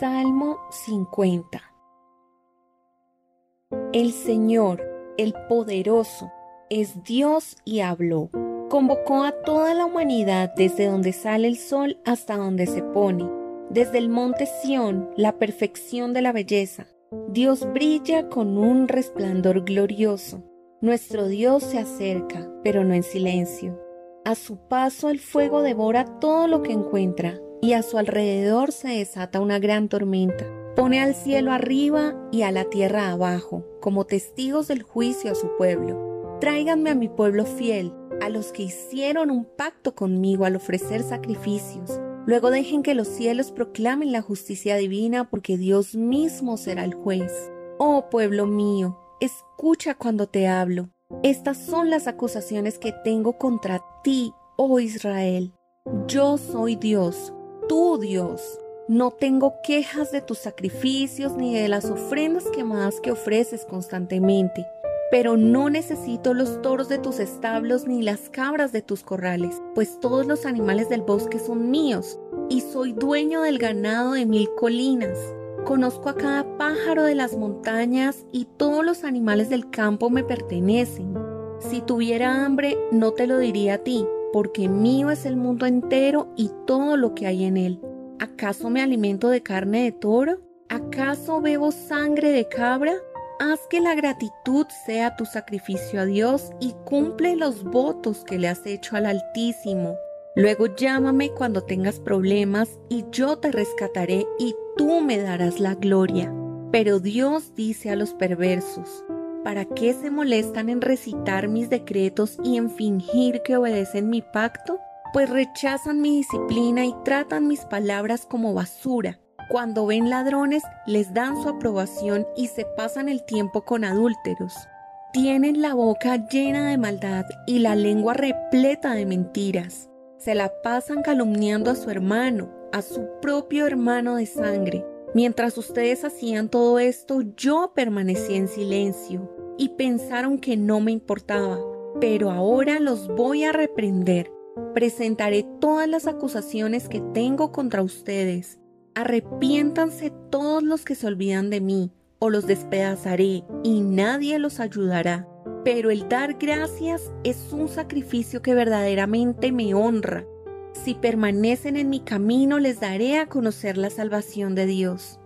Salmo 50 El Señor, el poderoso, es Dios y habló. Convocó a toda la humanidad desde donde sale el sol hasta donde se pone. Desde el monte Sión, la perfección de la belleza. Dios brilla con un resplandor glorioso. Nuestro Dios se acerca, pero no en silencio. A su paso el fuego devora todo lo que encuentra y a su alrededor se desata una gran tormenta. Pone al cielo arriba y a la tierra abajo, como testigos del juicio a su pueblo. Tráiganme a mi pueblo fiel, a los que hicieron un pacto conmigo al ofrecer sacrificios. Luego dejen que los cielos proclamen la justicia divina, porque Dios mismo será el juez. Oh pueblo mío, escucha cuando te hablo. Estas son las acusaciones que tengo contra ti, oh Israel. Yo soy Dios, tú Dios. No tengo quejas de tus sacrificios ni de las ofrendas quemadas que ofreces constantemente, pero no necesito los toros de tus establos ni las cabras de tus corrales, pues todos los animales del bosque son míos, y soy dueño del ganado de mil colinas. Conozco a cada pájaro de las montañas y todos los animales del campo me pertenecen. Si tuviera hambre, no te lo diría a ti, porque mío es el mundo entero y todo lo que hay en él. ¿Acaso me alimento de carne de toro? ¿Acaso bebo sangre de cabra? Haz que la gratitud sea tu sacrificio a Dios y cumple los votos que le has hecho al Altísimo. Luego llámame cuando tengas problemas y yo te rescataré y tú me darás la gloria. Pero Dios dice a los perversos, ¿Para qué se molestan en recitar mis decretos y en fingir que obedecen mi pacto? Pues rechazan mi disciplina y tratan mis palabras como basura. Cuando ven ladrones, les dan su aprobación y se pasan el tiempo con adúlteros. Tienen la boca llena de maldad y la lengua repleta de mentiras. Se la pasan calumniando a su hermano, a su propio hermano de sangre. Mientras ustedes hacían todo esto, yo permanecí en silencio y pensaron que no me importaba, pero ahora los voy a reprender. Presentaré todas las acusaciones que tengo contra ustedes. Arrepiéntanse todos los que se olvidan de mí, o los despedazaré y nadie los ayudará. Pero el dar gracias es un sacrificio que verdaderamente me honra. Si permanecen en mi camino les daré a conocer la salvación de Dios.